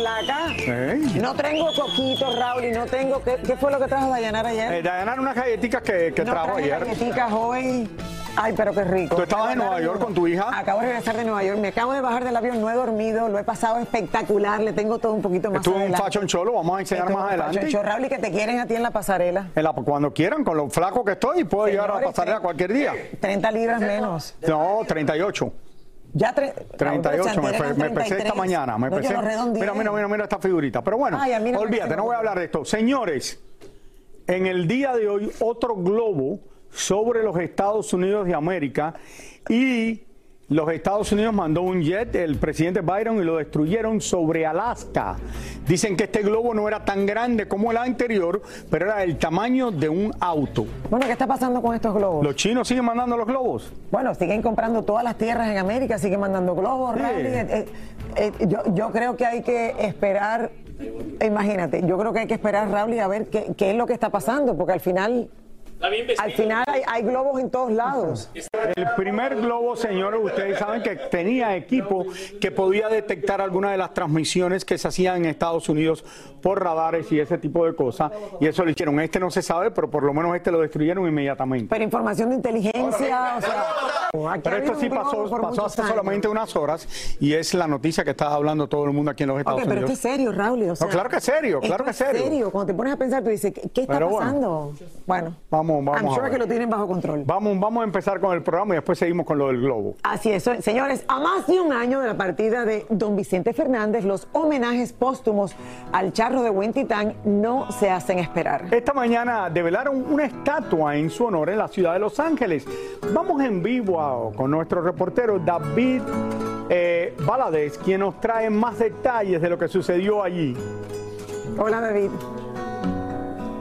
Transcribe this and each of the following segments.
Flaca. Hey. No tengo coquito, Raúl, y no tengo... ¿Qué, qué fue lo que trajo Dayanar ayer? Eh, Dayanar, unas galletitas que, que No trajo ayer. galletitas hoy. Ay, pero qué rico. ¿Tú estabas en Nueva York con tu hija? Acabo de regresar de Nueva York. Me acabo de bajar del avión, no he dormido, lo he pasado espectacular, le tengo todo un poquito más Estuvo un fashion show, lo vamos a enseñar más adelante. fashion Raúl, y que te quieren a ti en la pasarela. En la- cuando quieran, con lo flaco que estoy, puedo llegar a la Señores, pasarela cualquier día. 30 libras menos. No, 38. Ya tre- Raúl, 38, me, me 33. esta mañana. Me No. Mira, mira, mira, mira esta figurita. Pero bueno, Ay, olvídate, no voy a hablar de esto. Señores, en el día de hoy, otro globo sobre los Estados Unidos de América y los Estados Unidos mandó un jet, el presidente Biden, y lo destruyeron sobre Alaska. Dicen que este globo no era tan grande como el anterior, pero era del tamaño de un auto. Bueno, ¿qué está pasando con estos globos? ¿Los chinos siguen mandando los globos? Bueno, siguen comprando todas las tierras en América, siguen mandando globos, Sí. Eh, eh, yo, yo creo que hay que esperar, imagínate, yo creo que hay que esperar, Raúl, y a ver qué, qué es lo que está pasando, porque al final, al final hay, hay globos en todos lados. El primer globo, señores, ustedes saben que tenía equipo que podía detectar alguna de las transmisiones que se hacían en Estados Unidos por radares y ese tipo de cosas. Y eso lo hicieron. Este no se sabe, pero por lo menos este lo destruyeron inmediatamente. Pero información de inteligencia, o sea, Pero esto sí pasó, pasó hace años. solamente unas horas y es la noticia que está hablando todo el mundo aquí en los Estados Ok, pero Unidos. esto es serio, Raúl. O sea, claro que es serio, claro que es serio. Cuando te pones a pensar, tú dices, ¿qué, está Pero pasando? Bueno, Vamos, vamos I'm a sure ver. que lo tienen bajo control. Vamos, vamos a empezar con el programa y después seguimos con lo del globo. Así es, señores, a más de un año de la partida de don Vicente Fernández, los homenajes póstumos al charro de Huentitán no se hacen esperar. Esta mañana develaron una estatua en su honor en la ciudad de Los Ángeles. Vamos en vivo a- con nuestro reportero David eh, Valadez, quien nos trae más detalles de lo que sucedió allí. Hola, David.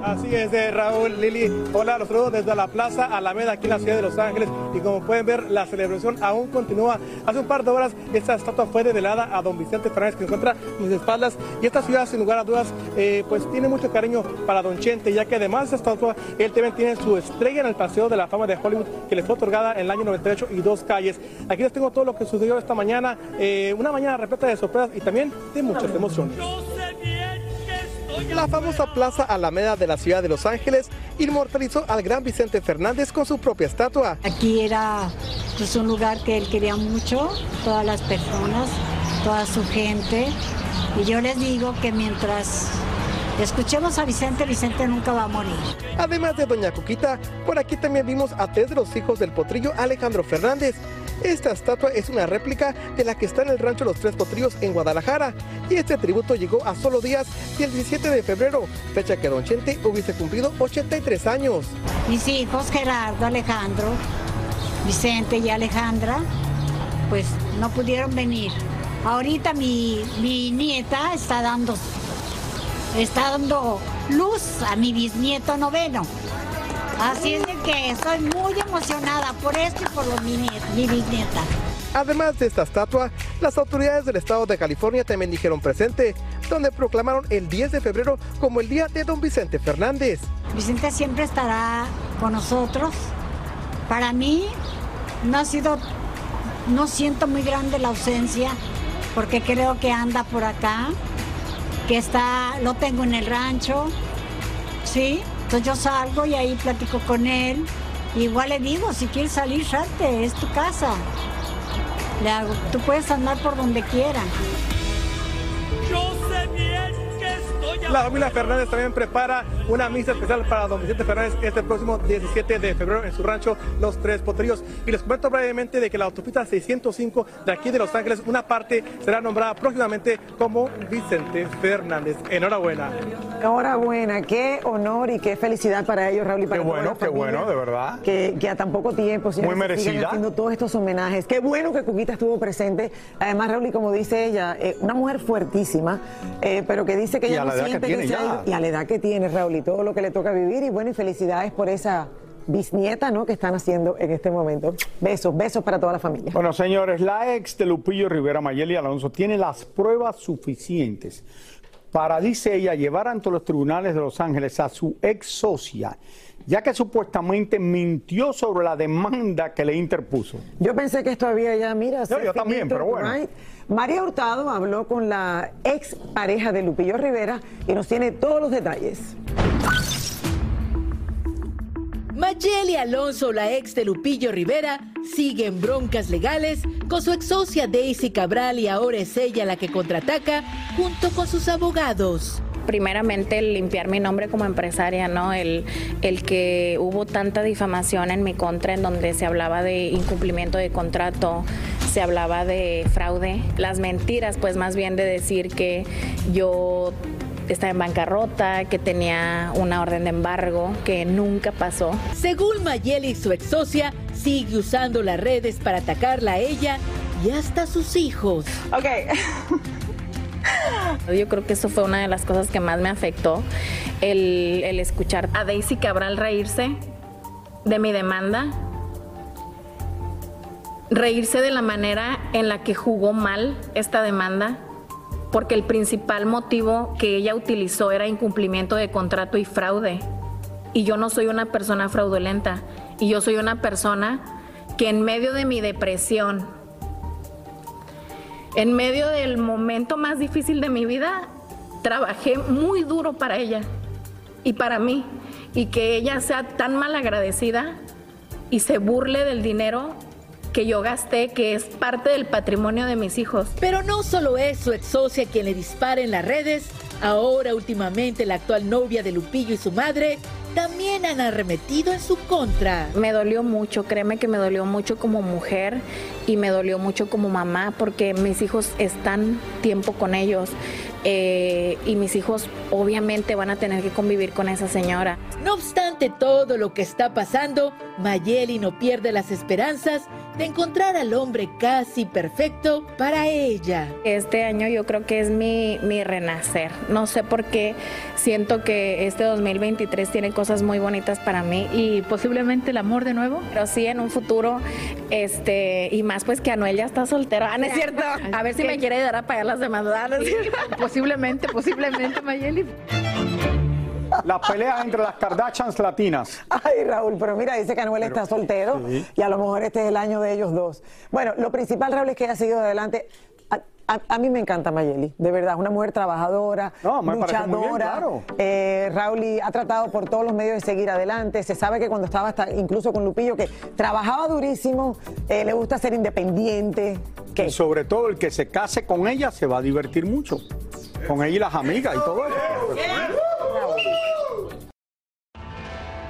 Así es, eh, Raúl, Lili. Hola, los saludos desde la Plaza Alameda aquí en la ciudad de Los Ángeles. Y como pueden ver, la celebración aún continúa. Hace un par de horas esta estatua fue develada a don Vicente Fernández que se encuentra a mis espaldas. Y esta ciudad, sin lugar a dudas, eh, pues tiene mucho cariño para don Chente, ya que además de esta estatua, él también tiene su estrella en el Paseo de la Fama de Hollywood que le fue otorgada en el año 98 y dos calles. Aquí les tengo todo lo que sucedió esta mañana. eh, una mañana repleta de sorpresas y también de muchas emociones. La famosa Plaza Alameda de la ciudad de Los Ángeles inmortalizó al gran Vicente Fernández con su propia estatua. Aquí era pues, un lugar que él quería mucho, todas las personas, toda su gente. Y yo les digo que mientras escuchemos a Vicente, Vicente nunca va a morir. Además de Doña Cuquita, por aquí también vimos a tres de los hijos del potrillo Alejandro Fernández. Esta estatua es una réplica de la que está en el rancho Los Tres Potrillos en Guadalajara y este tributo llegó a solo días del 17 de febrero, fecha que Don Chente hubiese cumplido 83 años. Mis hijos Gerardo, Alejandro, Vicente y Alejandra, pues no pudieron venir. Ahorita mi, mi nieta está dando, está dando luz a mi bisnieto noveno. Así es de que estoy muy emocionada por esto y por los, mi, mi bisnieta. Además de esta estatua, las autoridades del estado de California también dijeron presente, donde proclamaron el 10 de febrero como el día de don Vicente Fernández. Vicente siempre estará con nosotros. Para mí no ha sido, no siento muy grande la ausencia, porque creo que anda por acá, que está, lo tengo en el rancho, ¿sí? Entonces yo salgo y ahí platico con él. Igual le digo, si quieres salir, salte, es tu casa. Le hago, tú puedes andar por donde quieras. La familia Fernández también prepara una misa especial para don Vicente Fernández este próximo 17 de febrero en su rancho Los Tres Potrillos. Y les comento brevemente de que la autopista 605 de aquí de Los Ángeles, una parte será nombrada próximamente como Vicente Fernández. Enhorabuena. Enhorabuena, qué honor y qué felicidad para ellos, Raúl, y para Qué bueno, qué familia, bueno, de verdad. Que, que a tan poco tiempo Muy merecida. haciendo todos estos homenajes. Qué bueno que Cuquita estuvo presente. Además, Raúl, y como dice ella, eh, una mujer fuertísima, eh, pero que dice que ella no que siente se ha ido- Y a la edad que tiene, Raúl, y todo lo que le toca vivir. Y bueno, y felicidades por esa bisnieta, ¿no? Que están haciendo en este momento. Besos, besos para toda la familia. Bueno, señores, la ex de Lupillo Rivera, Mayeli Alonso, tiene las pruebas suficientes para, dice ella, llevar ante los tribunales de Los Ángeles a su ex socia, ya que supuestamente mintió sobre la demanda que le interpuso. Yo pensé que esto había ya, mira, Yo- yo también, pero bueno. right? María Hurtado habló con la ex pareja de Lupillo Rivera y nos tiene todos los detalles. Mayeli Alonso, la ex de Lupillo Rivera, sigue en broncas legales con su ex socia Daisy Cabral y ahora es ella la que contraataca junto con sus abogados. primeramente el limpiar mi nombre como empresaria, ¿no? El, el que hubo tanta difamación en mi contra en donde se hablaba de incumplimiento de contrato, se hablaba de fraude, las mentiras, pues más bien de decir que yo estaba en bancarrota, que tenía una orden de embargo, que nunca pasó. Según Mayeli, su ex socia sigue usando las redes para atacarla a ella y hasta a sus hijos. Yo creo que eso fue una de las cosas que más me afectó, el, el escuchar a Daisy Cabral reírse de mi demanda, reírse de la manera en la que jugó mal esta demanda, porque el principal motivo que ella utilizó era incumplimiento de contrato y fraude. Y yo no soy una persona fraudulenta, y yo soy una persona que en medio de mi depresión, en medio del momento más difícil de mi vida, trabajé muy duro para ella y para mí. Y que ella sea tan mal agradecida y se burle del dinero que yo gasté, que es parte del patrimonio de mis hijos. Pero no solo es su ex socia quien le dispara en las redes, ahora últimamente la actual novia de Lupillo y su madre también han arremetido en su contra. Me dolió mucho, créeme que me dolió mucho como mujer y me dolió mucho como mamá porque mis hijos están tiempo con ellos eh, y mis hijos obviamente van a tener que convivir con esa señora. No obstante todo lo que está pasando, Mayeli no pierde las esperanzas de encontrar al hombre casi perfecto para ella. Este año yo creo que es mi, mi renacer. No sé por qué siento que este 2023 tiene cosas muy bonitas para mí y posiblemente el amor de nuevo. Pero sí en un futuro, este, y más pues que Anuel ya está soltero. Ah, no es cierto. A ver si me quiere ayudar a pagar las demandas. Ah, no. Posiblemente, posiblemente, Mayeli. Las peleas entre las Kardashians latinas. Ay, Raúl, pero mira, dice que Anuel está soltero sí. y a lo mejor este es el año de ellos dos. Bueno, lo principal, Raúl, es que ha seguido adelante. A, a- a mí me encanta Mayeli, de verdad, una mujer trabajadora, No, me parece muy bien, luchadora. claro. Eh, Raúl y ha tratado por todos los medios de seguir adelante. Se sabe que cuando estaba hasta incluso con Lupillo, que trabajaba durísimo, eh, le gusta ser independiente. Que Y sobre todo el que se case con ella se va a divertir mucho. Con ella y las amigas y todo eso.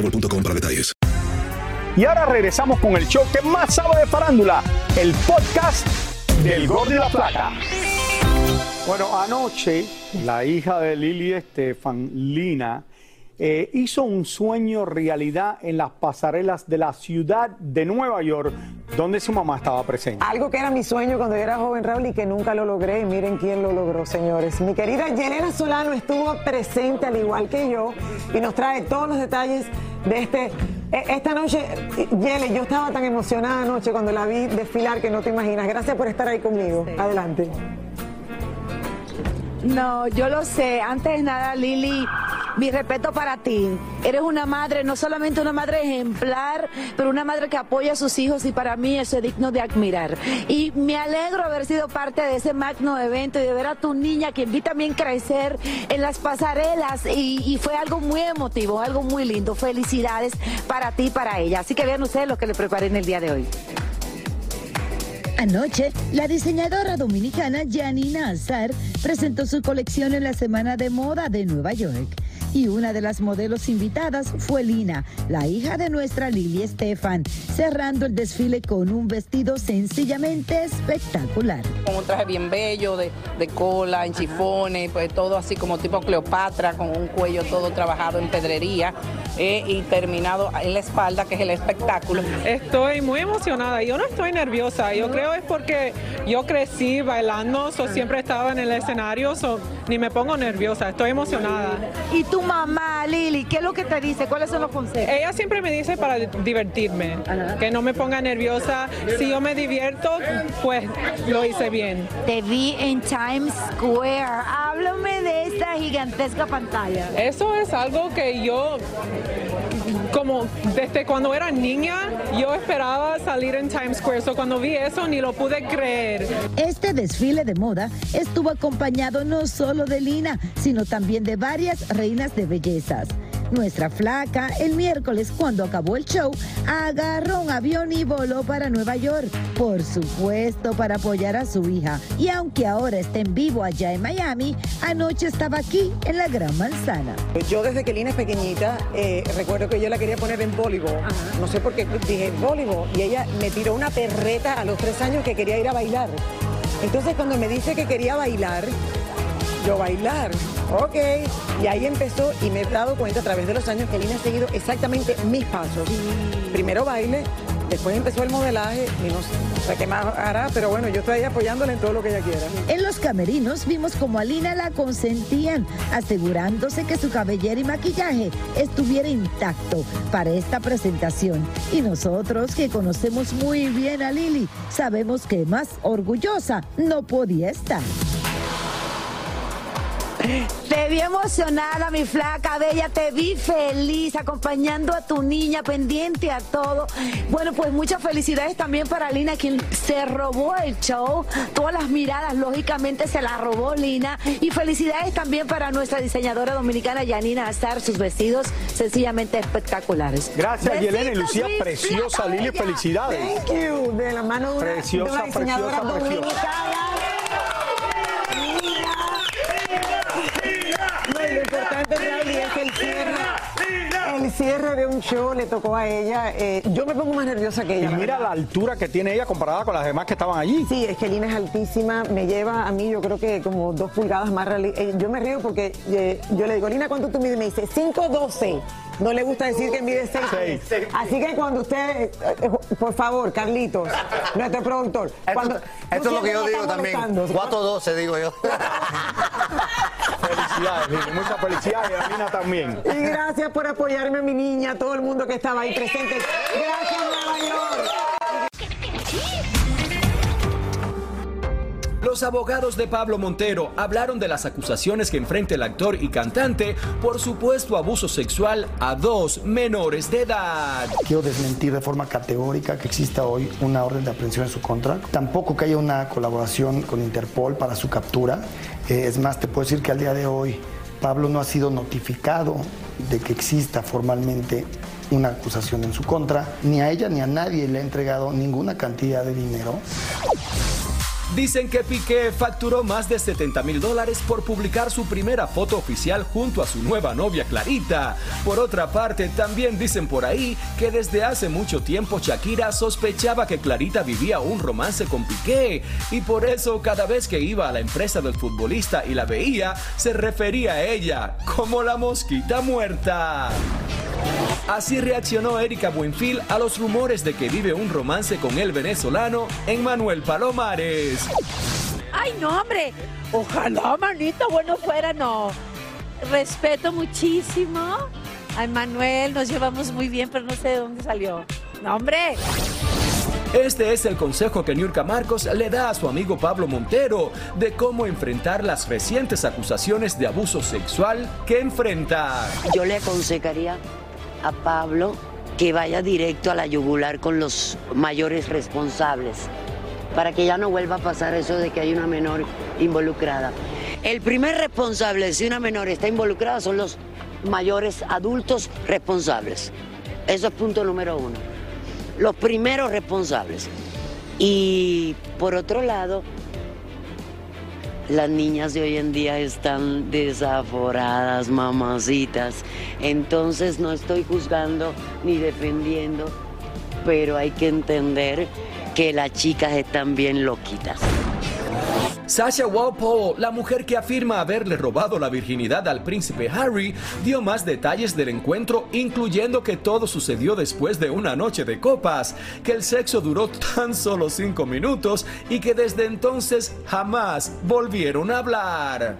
boostmobile.com para detalles. Y ahora regresamos con el show que más sabe de farándula, el podcast del Gordo y la Plata. Bueno, anoche la hija de Lili Estefan, Lina, eh, hizo un sueño realidad en las pasarelas de la ciudad de Nueva York, donde su mamá estaba presente. Algo que era mi sueño cuando yo era joven, Raúl, y que nunca lo logré. Y miren quién lo logró, señores. Mi querida Yelena Solano estuvo presente al igual que yo y nos trae todos los detalles de este. e- Esta noche, Yele, yo estaba tan emocionada anoche cuando la vi desfilar que no te imaginas. Gracias por estar ahí conmigo. Adelante. No, yo lo sé. Antes de nada, Lili, mi respeto para ti. Eres una madre, no solamente una madre ejemplar, pero una madre que apoya a sus hijos y para mí eso es digno de admirar. Y me alegro haber sido parte de ese magno evento y de ver a tu niña que vi también crecer en las pasarelas y, y fue algo muy emotivo, algo muy lindo. Felicidades para ti y para ella. Así que vean ustedes lo que le preparé en el día de hoy. Anoche, la diseñadora dominicana Janina Azar presentó su colección en la Semana de Moda de Nueva York. Y una de las modelos invitadas fue Lina, la hija de nuestra Lili Estefan, cerrando el desfile con un vestido sencillamente espectacular. con un traje bien bello, de, de cola, en chifones, pues todo así como tipo Cleopatra, con un cuello todo trabajado en pedrería eh, y terminado en la espalda, que es el espectáculo. Estoy muy emocionada. Yo no estoy nerviosa. Yo creo es porque yo crecí bailando, so siempre estaba en el escenario, so ni me pongo nerviosa. Estoy emocionada. ¿Y tu mamá, Lili, qué es lo que te dice? ¿Cuáles son los consejos? Ella siempre me dice para divertirme, que no me ponga nerviosa. Si yo me divierto, pues lo hice bien. Te vi en Times Square. Háblame de esta gigantesca pantalla. Eso es algo que yo, como desde cuando era niña, yo esperaba salir en Times Square. So cuando vi eso ni lo pude creer. Este desfile de moda estuvo acompañado no solo de Lina, sino también de varias reinas de bellezas. Nuestra flaca, el miércoles, cuando acabó el show, agarró un avión y voló para Nueva York. Por supuesto, para apoyar a su hija. Y aunque ahora está en vivo allá en Miami, anoche estaba aquí en la Gran Manzana. Yo desde que Lina es pequeñita, eh, recuerdo que yo la quería poner en voleibol. No sé por qué dije voleibol. Y ella me tiró una perreta a los tres años que quería ir a bailar. Entonces cuando me dice que quería bailar, yo bailar. Ok. Y ahí empezó y me he dado cuenta a través de los años que Lina ha seguido exactamente mis pasos. Primero baile, después empezó el modelaje y no sé qué más hará, pero bueno, yo estoy ahí apoyándola en todo lo que ella quiera. En los camerinos vimos como a Lina la consentían, asegurándose que su cabellera y maquillaje estuviera intacto para esta presentación. Y nosotros, que conocemos muy bien a Lili, sabemos que más orgullosa no podía estar. Te vi emocionada, mi flaca, bella, te vi feliz, acompañando a tu niña, pendiente a todo. Bueno, pues muchas felicidades también para Lina, quien se robó el show. Todas las miradas, lógicamente, se las robó Lina. Y felicidades también para nuestra diseñadora dominicana, Yanina Azar, sus vestidos sencillamente espectaculares. Gracias, Yelena y Lucía, preciosa, Lili, felicidades. Thank you. De la mano de una, Preciosa, de una diseñadora preciosa, preciosa. dominicana. No, importante, es el cierre, el cierre de un show le tocó a ella. Eh, yo me pongo más nerviosa que ella. la mira la altura que tiene ella comparada con las demás que estaban allí. Sí, es que Lina es altísima, me lleva a mí yo creo que como dos pulgadas más. eh, yo me río porque eh, yo le digo, Lina, ¿cuánto tú mides? Me dice, 5'12". No le gusta decir que mide 6. Seis. Así que cuando usted, eh, por favor, Carlitos, nuestro productor. cuando, tú Esto es lo que yo digo también. molestando. 412 digo yo. Felicidades, muchas felicidades, y a Lina también. Y gracias por apoyarme a mi niña, a todo el mundo que estaba ahí presente. Gracias, Nueva York. Los abogados de Pablo Montero hablaron de las acusaciones que enfrenta el actor y cantante por supuesto abuso sexual a dos menores de edad. Quiero desmentir de forma categórica que exista hoy una orden de aprehensión en su contra. Tampoco que haya una colaboración con Interpol para su captura. Eh, es más, te puedo decir que al día de hoy Pablo no ha sido notificado de que exista formalmente una acusación en su contra. Ni a ella ni a nadie le ha entregado ninguna cantidad de dinero. Dicen que Piqué facturó más de 70 mil dólares por publicar su primera foto oficial junto a su nueva novia Clarita. Por otra parte, también dicen por ahí que desde hace mucho tiempo Shakira sospechaba que Clarita vivía un romance con Piqué y por eso cada vez que iba a la empresa del futbolista y la veía, se refería a ella como la mosquita muerta. Así reaccionó Erika Buenfil a los rumores de que vive un romance con el venezolano Emmanuel Palomares. Ay, no, hombre. Ojalá, manito, bueno fuera, no. Respeto muchísimo a Manuel, nos llevamos muy bien, pero no sé de dónde salió. No, hombre. Este es el consejo que Niurka Marcos le da a su amigo Pablo Montero de cómo enfrentar las recientes acusaciones de abuso sexual que enfrenta. Yo le aconsejaría a Pablo que vaya directo a la yugular con los mayores responsables para que ya no vuelva a pasar eso de que hay una menor involucrada. El primer responsable si una menor está involucrada son los mayores adultos responsables. Eso es punto número uno. Los primeros responsables. Y por otro lado, las niñas de hoy en día están desaforadas, mamacitas. Entonces no estoy juzgando ni defendiendo, pero hay que entender que las chicas están bien loquitas. Sasha Walpole, la mujer que afirma haberle robado la virginidad al príncipe Harry, dio más detalles del encuentro, incluyendo que todo sucedió después de una noche de copas, que el sexo duró tan solo cinco minutos y que desde entonces jamás volvieron a hablar.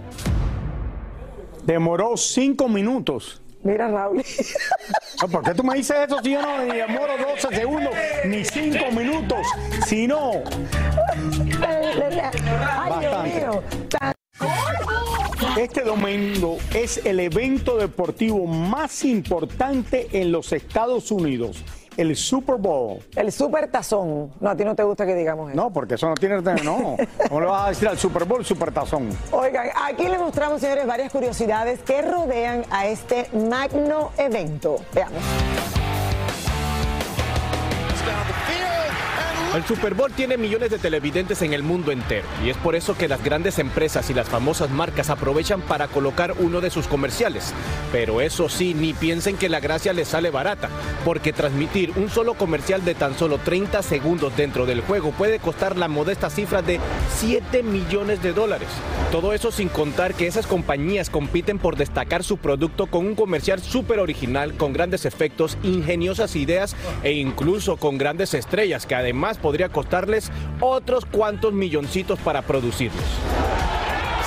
Demoró cinco minutos. Mira, Raúl. No, ¿Por qué tú me dices eso si yo no ni demoro 12 segundos ni cinco minutos? Si no, Ay, Dios mío. Este domingo es el evento deportivo más importante en los Estados Unidos, el Super Bowl. El super tazón. No, a ti no te gusta que digamos eso. No, porque eso no tiene... No, ¿cómo le vas a decir al Super Bowl Super Tazón? Oigan, aquí les mostramos, señores, varias curiosidades que rodean a este magno evento. Veamos. El Super Bowl tiene millones de televidentes en el mundo entero y es por eso que las grandes empresas y las famosas marcas aprovechan para colocar uno de sus comerciales. Pero eso sí, ni piensen que la gracia les sale barata, porque transmitir un solo comercial de tan solo 30 segundos dentro del juego puede costar la modesta cifra de 7 millones de dólares. Todo eso sin contar que esas compañías compiten por destacar su producto con un comercial súper original, con grandes efectos, ingeniosas ideas e incluso con grandes estrellas que además podría costarles otros cuantos milloncitos para producirlos.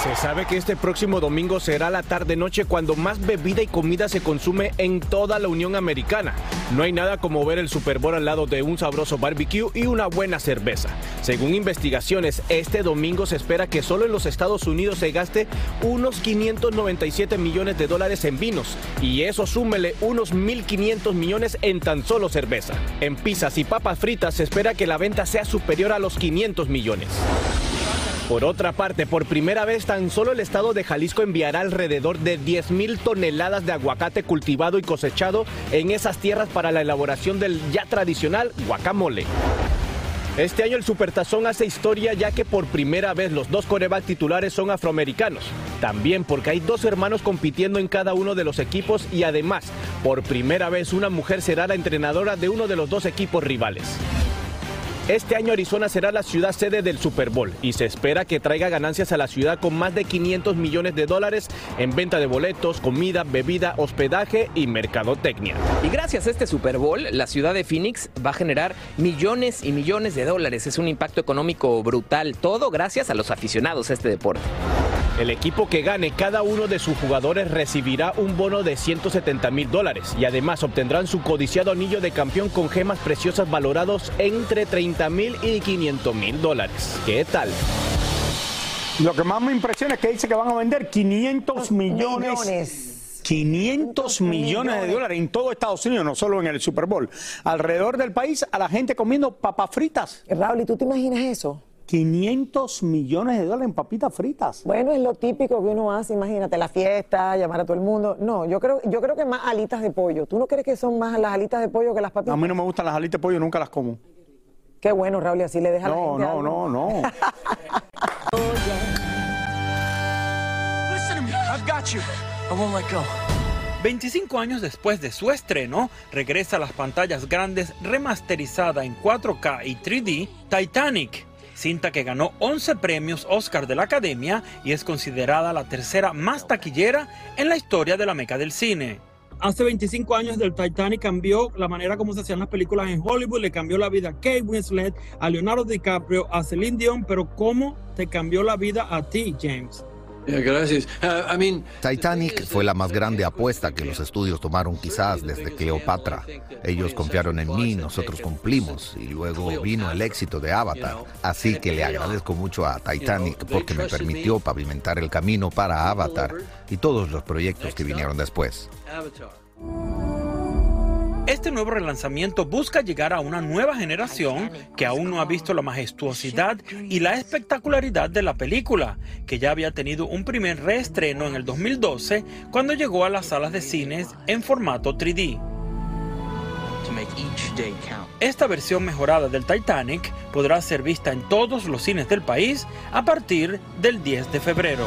Se sabe que este próximo domingo será la tarde-noche cuando más bebida y comida se consume en toda la Unión Americana. No hay nada como ver el Super Bowl al lado de un sabroso barbecue y una buena cerveza. Según investigaciones, este domingo se espera que solo en los Estados Unidos se gaste unos 597 millones de dólares en vinos y eso súmele unos 1.500 millones en tan solo cerveza. En pizzas y papas fritas se espera que la venta sea superior a los 500 millones. Por otra parte, por primera vez tan solo el estado de Jalisco enviará alrededor de 10.000 toneladas de aguacate cultivado y cosechado en esas tierras para la elaboración del ya tradicional guacamole. Este año el Supertazón hace historia ya que por primera vez los dos coreback titulares son afroamericanos. También porque hay dos hermanos compitiendo en cada uno de los equipos y además, por primera vez una mujer será la entrenadora de uno de los dos equipos rivales. Este año Arizona será la ciudad sede del Super Bowl y se espera que traiga ganancias a la ciudad con más de 500 millones de dólares en venta de boletos, comida, bebida, hospedaje y mercadotecnia. Y gracias a este Super Bowl, la ciudad de Phoenix va a generar millones y millones de dólares. Es un impacto económico brutal, todo gracias a los aficionados a este deporte. El equipo que gane cada uno de sus jugadores recibirá un bono de 170 mil dólares y además obtendrán su codiciado anillo de campeón con gemas preciosas valorados entre 30 mil y 500 mil dólares. ¿Qué tal? Lo que más me impresiona es que dice que van a vender 500 millones. Millones. 500 millones de dólares en todo Estados Unidos, no solo en el Super Bowl. Alrededor del país, a la gente comiendo papas fritas. Raúl, ¿y tú te imaginas eso? 500 millones de dólares en papitas fritas. Bueno, es lo típico que uno hace, imagínate, la fiesta, llamar a todo el mundo. No, yo creo, yo creo que más alitas de pollo. ¿Tú no crees que son más las alitas de pollo que las papitas? A mí no me gustan las alitas de pollo, nunca las como. Qué bueno, Raúl, y así le deja a la No, gente no, no, no. Listen to me. I've got you. I won't let go. 25 años después de su estreno, regresa a las pantallas grandes remasterizada en 4K y 3D Titanic, cinta que ganó 11 premios Oscar de la Academia y es considerada la tercera más taquillera en la historia de la meca del cine. Hace 25 años del Titanic cambió la manera como se hacían las películas en Hollywood, le cambió la vida a Kate Winslet, a Leonardo DiCaprio, a Celine Dion, pero ¿cómo te cambió la vida a ti, James? Gracias. Uh, I mean, Titanic fue la más grande apuesta que los estudios tomaron quizás desde Cleopatra. Ellos confiaron en mí, nosotros cumplimos y luego vino el éxito de Avatar. Así que le agradezco mucho a Titanic porque me permitió pavimentar el camino para Avatar y todos los proyectos que vinieron después. Este nuevo relanzamiento busca llegar a una nueva generación que aún no ha visto la majestuosidad y la espectacularidad de la película, que ya había tenido un primer reestreno en el 2012 cuando llegó a las salas de cines en formato 3D. To make each day count. Esta versión mejorada del Titanic podrá ser vista en todos los cines del país a partir del 10 de febrero.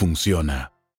funciona.